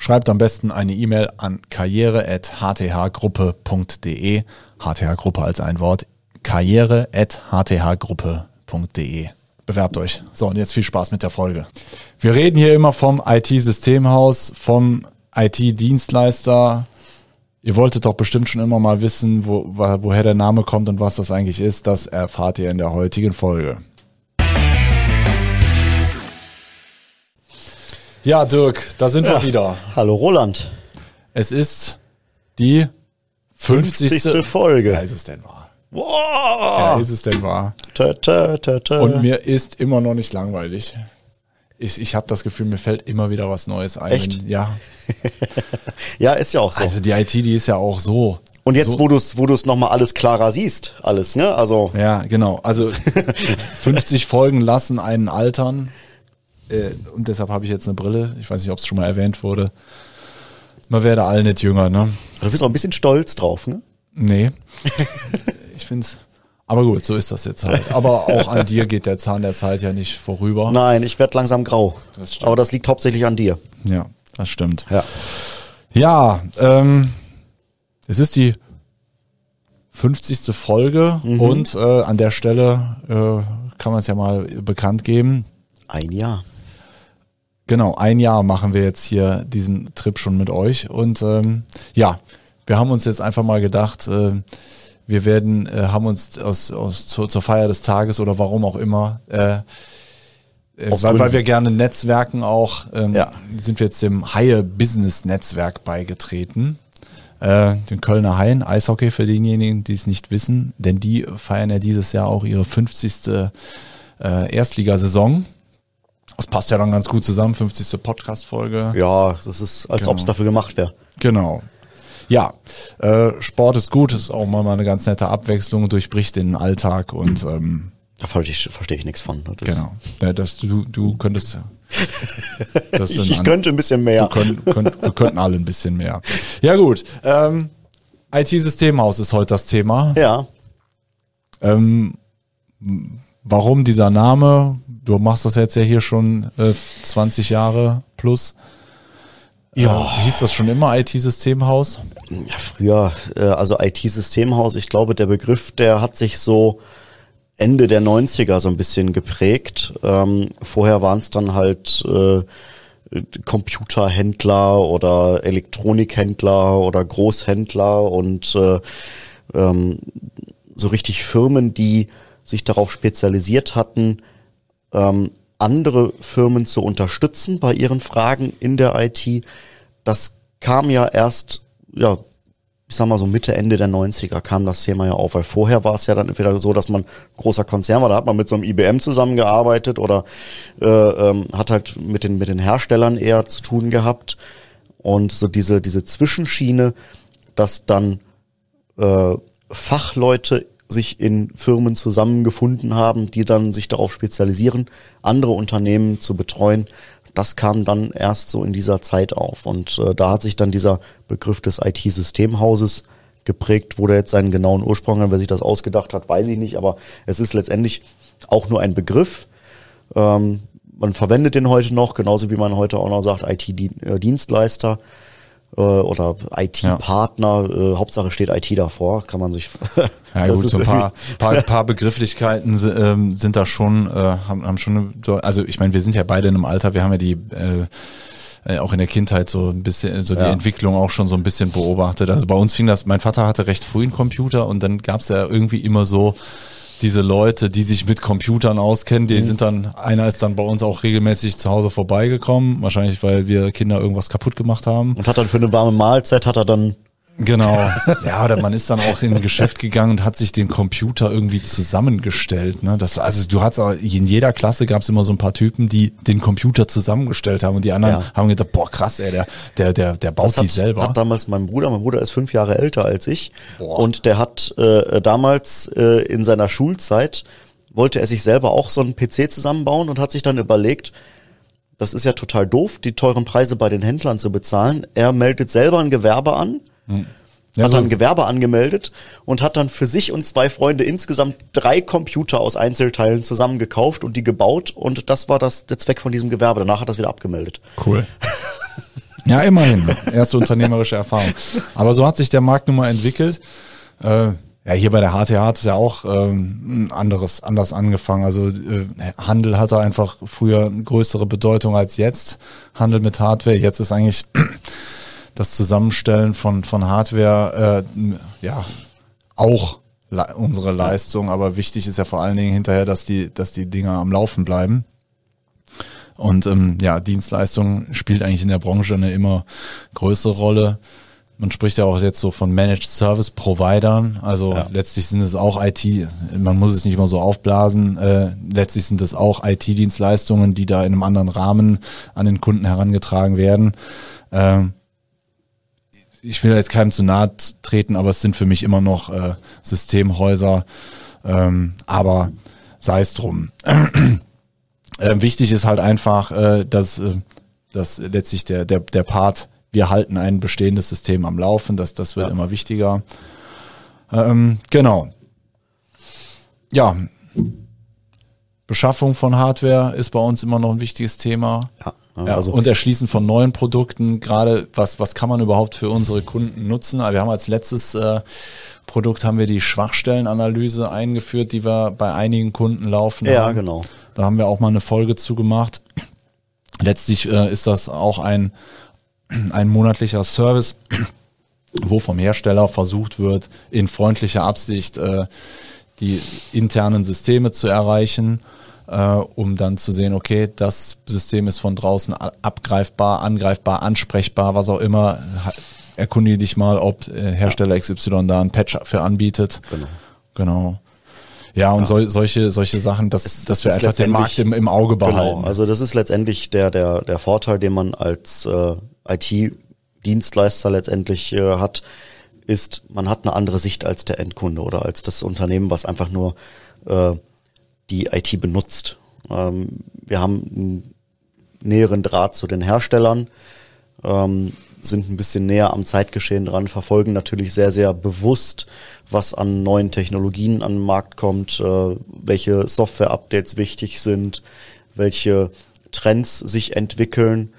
Schreibt am besten eine E-Mail an karriere.hthgruppe.de. HTH-Gruppe als ein Wort. karriere.hthgruppe.de. Bewerbt euch. So, und jetzt viel Spaß mit der Folge. Wir reden hier immer vom IT-Systemhaus, vom IT-Dienstleister. Ihr wolltet doch bestimmt schon immer mal wissen, wo, woher der Name kommt und was das eigentlich ist. Das erfahrt ihr in der heutigen Folge. Ja, Dirk, da sind ja. wir wieder. Hallo Roland. Es ist die 50. 50. Folge. Ja, ist es denn wahr? Wow. Ja, ist es denn wahr? Ta, ta, ta. Und mir ist immer noch nicht langweilig. Ich, ich habe das Gefühl, mir fällt immer wieder was Neues ein. Echt? Ja. ja, ist ja auch so. Also die IT, die ist ja auch so. Und jetzt, so. wo du es wo du's nochmal alles klarer siehst, alles, ne? Also. Ja, genau. Also 50 Folgen lassen einen altern. Äh, und deshalb habe ich jetzt eine Brille. Ich weiß nicht, ob es schon mal erwähnt wurde. Man werde alle nicht jünger, ne? Du bist auch ein bisschen stolz drauf, ne? Nee. ich finde es. Aber gut, so ist das jetzt halt. Aber auch an dir geht der Zahn der Zeit ja nicht vorüber. Nein, ich werde langsam grau. Das Aber das liegt hauptsächlich an dir. Ja, das stimmt. Ja. Ja, ähm, es ist die 50. Folge mhm. und äh, an der Stelle äh, kann man es ja mal bekannt geben. Ein Jahr. Genau, ein Jahr machen wir jetzt hier diesen Trip schon mit euch. Und ähm, ja, wir haben uns jetzt einfach mal gedacht, äh, wir werden, äh, haben uns aus, aus zur, zur Feier des Tages oder warum auch immer, äh, äh weil, weil wir gerne Netzwerken auch, ähm, ja. sind wir jetzt dem Haie Business Netzwerk beigetreten. Äh, den Kölner Haien, Eishockey für diejenigen, die es nicht wissen, denn die feiern ja dieses Jahr auch ihre 50. Äh, Erstligasaison. Das passt ja dann ganz gut zusammen, 50. Podcast-Folge. Ja, das ist, als genau. ob es dafür gemacht wäre. Genau. Ja, äh, Sport ist gut, ist auch mal eine ganz nette Abwechslung, durchbricht den Alltag und ähm, da verstehe ich, versteh ich nichts von. Das genau. Ja, das, du, du könntest das ich könnte ein bisschen mehr. Wir, können, können, wir könnten alle ein bisschen mehr. Ja gut. Ähm, IT-Systemhaus ist heute das Thema. Ja. Ähm, warum dieser Name? Du machst das jetzt ja hier schon äh, 20 Jahre plus. Ja. Äh, hieß das schon immer IT-Systemhaus? Ja, früher, äh, also IT-Systemhaus, ich glaube, der Begriff, der hat sich so Ende der 90er so ein bisschen geprägt. Ähm, vorher waren es dann halt äh, Computerhändler oder Elektronikhändler oder Großhändler und äh, ähm, so richtig Firmen, die sich darauf spezialisiert hatten, ähm, andere Firmen zu unterstützen bei ihren Fragen in der IT. Das kam ja erst, ja, ich sag mal so Mitte, Ende der 90er kam das Thema ja auf, weil vorher war es ja dann entweder so, dass man großer Konzern war, da hat man mit so einem IBM zusammengearbeitet oder äh, ähm, hat halt mit den, mit den Herstellern eher zu tun gehabt. Und so diese, diese Zwischenschiene, dass dann äh, Fachleute sich in Firmen zusammengefunden haben, die dann sich darauf spezialisieren, andere Unternehmen zu betreuen. Das kam dann erst so in dieser Zeit auf. Und äh, da hat sich dann dieser Begriff des IT-Systemhauses geprägt, wo der jetzt seinen genauen Ursprung hat. Wer sich das ausgedacht hat, weiß ich nicht. Aber es ist letztendlich auch nur ein Begriff. Ähm, man verwendet den heute noch, genauso wie man heute auch noch sagt, IT-Dienstleister äh, oder IT-Partner, ja. äh, Hauptsache steht IT davor, kann man sich. ja gut, so ein paar, paar, paar Begrifflichkeiten ähm, sind da schon, äh, haben, haben schon, so, also ich meine, wir sind ja beide in einem Alter, wir haben ja die äh, äh, auch in der Kindheit so ein bisschen, so die ja. Entwicklung auch schon so ein bisschen beobachtet. Also bei uns fing das, mein Vater hatte recht früh einen Computer und dann gab es ja irgendwie immer so diese Leute, die sich mit Computern auskennen, die mhm. sind dann, einer ist dann bei uns auch regelmäßig zu Hause vorbeigekommen, wahrscheinlich weil wir Kinder irgendwas kaputt gemacht haben. Und hat dann für eine warme Mahlzeit, hat er dann Genau. Ja, oder man ist dann auch in ein Geschäft gegangen und hat sich den Computer irgendwie zusammengestellt. Ne? Das, also du hast auch, in jeder Klasse gab es immer so ein paar Typen, die den Computer zusammengestellt haben und die anderen ja. haben gedacht, boah krass, ey, der, der, der, der baut das die selber. Hat damals mein Bruder, mein Bruder ist fünf Jahre älter als ich boah. und der hat äh, damals äh, in seiner Schulzeit wollte er sich selber auch so einen PC zusammenbauen und hat sich dann überlegt, das ist ja total doof, die teuren Preise bei den Händlern zu bezahlen. Er meldet selber ein Gewerbe an, hm. ja, hat dann ein Gewerbe angemeldet und hat dann für sich und zwei Freunde insgesamt drei Computer aus Einzelteilen zusammengekauft und die gebaut und das war das, der Zweck von diesem Gewerbe. Danach hat er es wieder abgemeldet. Cool. Ja, immerhin. Erste unternehmerische Erfahrung. Aber so hat sich der Markt nun mal entwickelt. Äh, ja, hier bei der HTH hat es ja auch ähm, anderes, anders angefangen. Also äh, Handel hatte einfach früher eine größere Bedeutung als jetzt. Handel mit Hardware. Jetzt ist eigentlich das Zusammenstellen von, von Hardware äh, ja auch unsere Leistung, aber wichtig ist ja vor allen Dingen hinterher, dass die, dass die Dinger am Laufen bleiben. Und ähm, ja, Dienstleistung spielt eigentlich in der Branche eine immer größere Rolle man spricht ja auch jetzt so von Managed Service Providern. Also ja. letztlich sind es auch IT, man muss es nicht mal so aufblasen. Äh, letztlich sind es auch IT-Dienstleistungen, die da in einem anderen Rahmen an den Kunden herangetragen werden. Ähm, ich will jetzt keinem zu nahe treten, aber es sind für mich immer noch äh, Systemhäuser. Ähm, aber sei es drum. äh, wichtig ist halt einfach, äh, dass, äh, dass letztlich der, der, der Part wir halten ein bestehendes System am Laufen, das, das wird ja. immer wichtiger. Ähm, genau. Ja. Beschaffung von Hardware ist bei uns immer noch ein wichtiges Thema. Ja. Ja, also und Erschließen von neuen Produkten, gerade was, was kann man überhaupt für unsere Kunden nutzen? Wir haben als letztes äh, Produkt haben wir die Schwachstellenanalyse eingeführt, die wir bei einigen Kunden laufen. Ja, haben. genau. Da haben wir auch mal eine Folge zugemacht. Letztlich äh, ist das auch ein, ein monatlicher Service, wo vom Hersteller versucht wird, in freundlicher Absicht äh, die internen Systeme zu erreichen, äh, um dann zu sehen, okay, das System ist von draußen abgreifbar, angreifbar, ansprechbar, was auch immer. Erkundige dich mal, ob äh, Hersteller XY da ein Patch für anbietet. Genau. Genau. Ja, und ja. So, solche, solche Sachen, dass, es, dass wir einfach den Markt im, im Auge genau. behalten. Genau. Also das ist letztendlich der, der, der Vorteil, den man als äh, IT-Dienstleister letztendlich äh, hat, ist, man hat eine andere Sicht als der Endkunde oder als das Unternehmen, was einfach nur äh, die IT benutzt. Ähm, wir haben einen näheren Draht zu den Herstellern, ähm, sind ein bisschen näher am Zeitgeschehen dran, verfolgen natürlich sehr, sehr bewusst, was an neuen Technologien an den Markt kommt, äh, welche Software-Updates wichtig sind, welche Trends sich entwickeln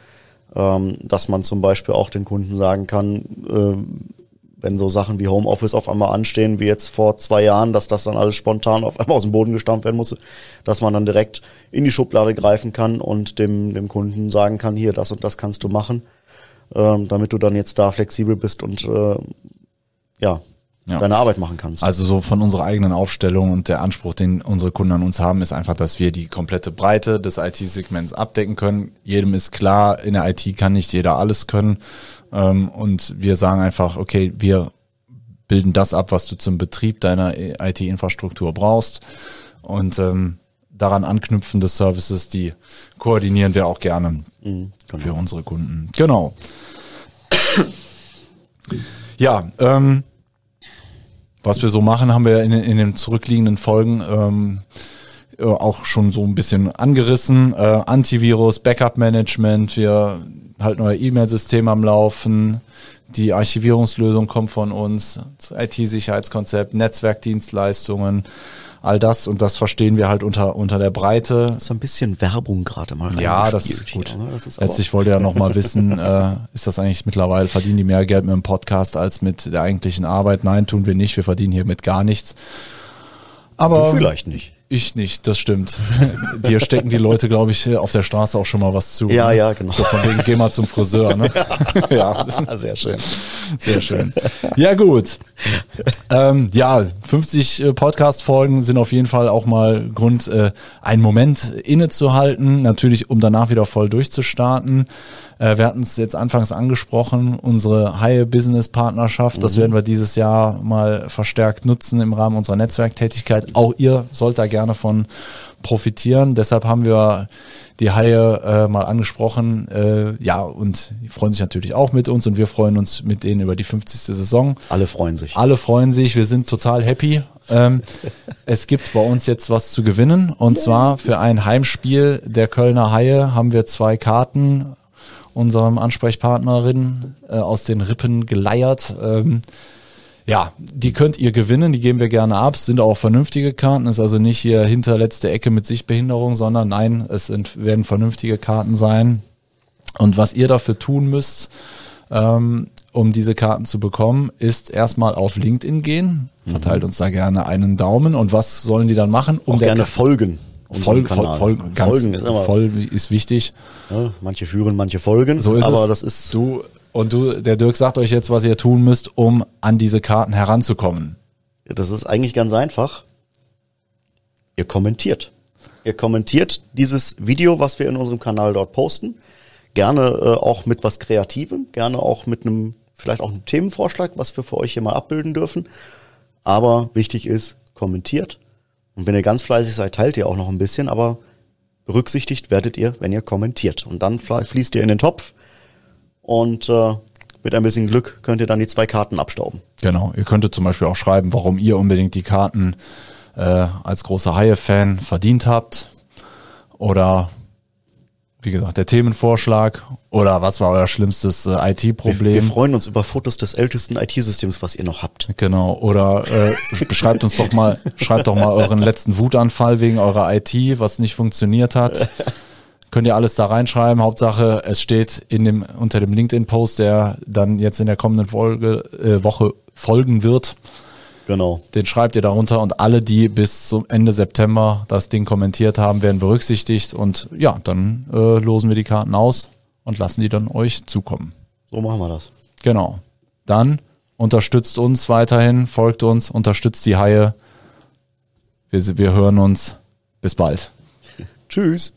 ähm, dass man zum Beispiel auch den Kunden sagen kann, äh, wenn so Sachen wie Homeoffice auf einmal anstehen, wie jetzt vor zwei Jahren, dass das dann alles spontan auf einmal aus dem Boden gestampft werden muss, dass man dann direkt in die Schublade greifen kann und dem, dem Kunden sagen kann, hier, das und das kannst du machen, ähm, damit du dann jetzt da flexibel bist und äh, ja, ja. deine Arbeit machen kannst. Also so von unserer eigenen Aufstellung und der Anspruch, den unsere Kunden an uns haben, ist einfach, dass wir die komplette Breite des IT-Segments abdecken können. Jedem ist klar, in der IT kann nicht jeder alles können. Ähm, und wir sagen einfach, okay, wir bilden das ab, was du zum Betrieb deiner IT-Infrastruktur brauchst. Und ähm, daran anknüpfende Services, die koordinieren wir auch gerne mhm, genau. für unsere Kunden. Genau. ja, ähm, was wir so machen, haben wir in, in den zurückliegenden Folgen ähm, äh, auch schon so ein bisschen angerissen. Äh, Antivirus, Backup-Management, wir halten euer E-Mail-System am Laufen. Die Archivierungslösung kommt von uns, IT-Sicherheitskonzept, Netzwerkdienstleistungen, all das und das verstehen wir halt unter unter der Breite. So ein bisschen Werbung gerade mal. Ja, das ist gut. Ne? Das ist Letztlich wollte ja noch mal wissen, äh, ist das eigentlich mittlerweile verdienen die mehr Geld mit dem Podcast als mit der eigentlichen Arbeit? Nein, tun wir nicht. Wir verdienen hier mit gar nichts. Aber du vielleicht nicht. Ich nicht, das stimmt. Dir stecken die Leute, glaube ich, auf der Straße auch schon mal was zu. Ja, ne? ja, genau. So von wegen, geh mal zum Friseur, ne? ja, sehr schön. Sehr schön. Ja, gut. Ähm, ja, 50 äh, Podcast-Folgen sind auf jeden Fall auch mal Grund, äh, einen Moment innezuhalten. Natürlich, um danach wieder voll durchzustarten. Äh, wir hatten es jetzt anfangs angesprochen, unsere Haie-Business-Partnerschaft, das werden wir dieses Jahr mal verstärkt nutzen im Rahmen unserer Netzwerktätigkeit. Auch ihr sollt da gerne von profitieren. Deshalb haben wir die Haie äh, mal angesprochen. Äh, ja, und die freuen sich natürlich auch mit uns und wir freuen uns mit denen über die 50. Saison. Alle freuen sich. Alle freuen sich, wir sind total happy. Ähm, es gibt bei uns jetzt was zu gewinnen und zwar für ein Heimspiel der Kölner Haie haben wir zwei Karten unserem Ansprechpartnerin äh, aus den Rippen geleiert. Ähm, ja, die könnt ihr gewinnen, die geben wir gerne ab, sind auch vernünftige Karten, ist also nicht hier hinterletzte Ecke mit Sichtbehinderung, sondern nein, es sind, werden vernünftige Karten sein. Und was ihr dafür tun müsst, ähm, um diese Karten zu bekommen, ist erstmal auf LinkedIn gehen, verteilt uns da gerne einen Daumen und was sollen die dann machen? Um auch gerne folgen. Folgen, Folgen, Folgen ist immer voll ist wichtig. Ja, manche führen, manche folgen. So ist aber es. das ist du und du, der Dirk sagt euch jetzt, was ihr tun müsst, um an diese Karten heranzukommen. Das ist eigentlich ganz einfach. Ihr kommentiert. Ihr kommentiert dieses Video, was wir in unserem Kanal dort posten. Gerne äh, auch mit was Kreativem, gerne auch mit einem, vielleicht auch einem Themenvorschlag, was wir für euch hier mal abbilden dürfen. Aber wichtig ist, kommentiert. Und wenn ihr ganz fleißig seid, teilt ihr auch noch ein bisschen, aber berücksichtigt werdet ihr, wenn ihr kommentiert. Und dann fließt ihr in den Topf und äh, mit ein bisschen Glück könnt ihr dann die zwei Karten abstauben. Genau, ihr könntet zum Beispiel auch schreiben, warum ihr unbedingt die Karten äh, als großer Haie-Fan verdient habt. Oder wie gesagt, der Themenvorschlag oder was war euer schlimmstes äh, IT-Problem? Wir, wir, freuen uns über Fotos des ältesten IT-Systems, was ihr noch habt. Genau. Oder äh, beschreibt uns doch mal, schreibt doch mal euren letzten Wutanfall wegen eurer IT, was nicht funktioniert hat. könnt ihr alles da reinschreiben. Hauptsache, es steht in dem, unter dem LinkedIn-Post, der dann jetzt in der kommenden Folge, äh, Woche folgen wird. Genau. Den schreibt ihr darunter und alle, die bis zum Ende September das Ding kommentiert haben, werden berücksichtigt und ja, dann äh, losen wir die Karten aus und lassen die dann euch zukommen. So machen wir das. Genau. Dann unterstützt uns weiterhin, folgt uns, unterstützt die Haie. Wir, wir hören uns. Bis bald. Tschüss.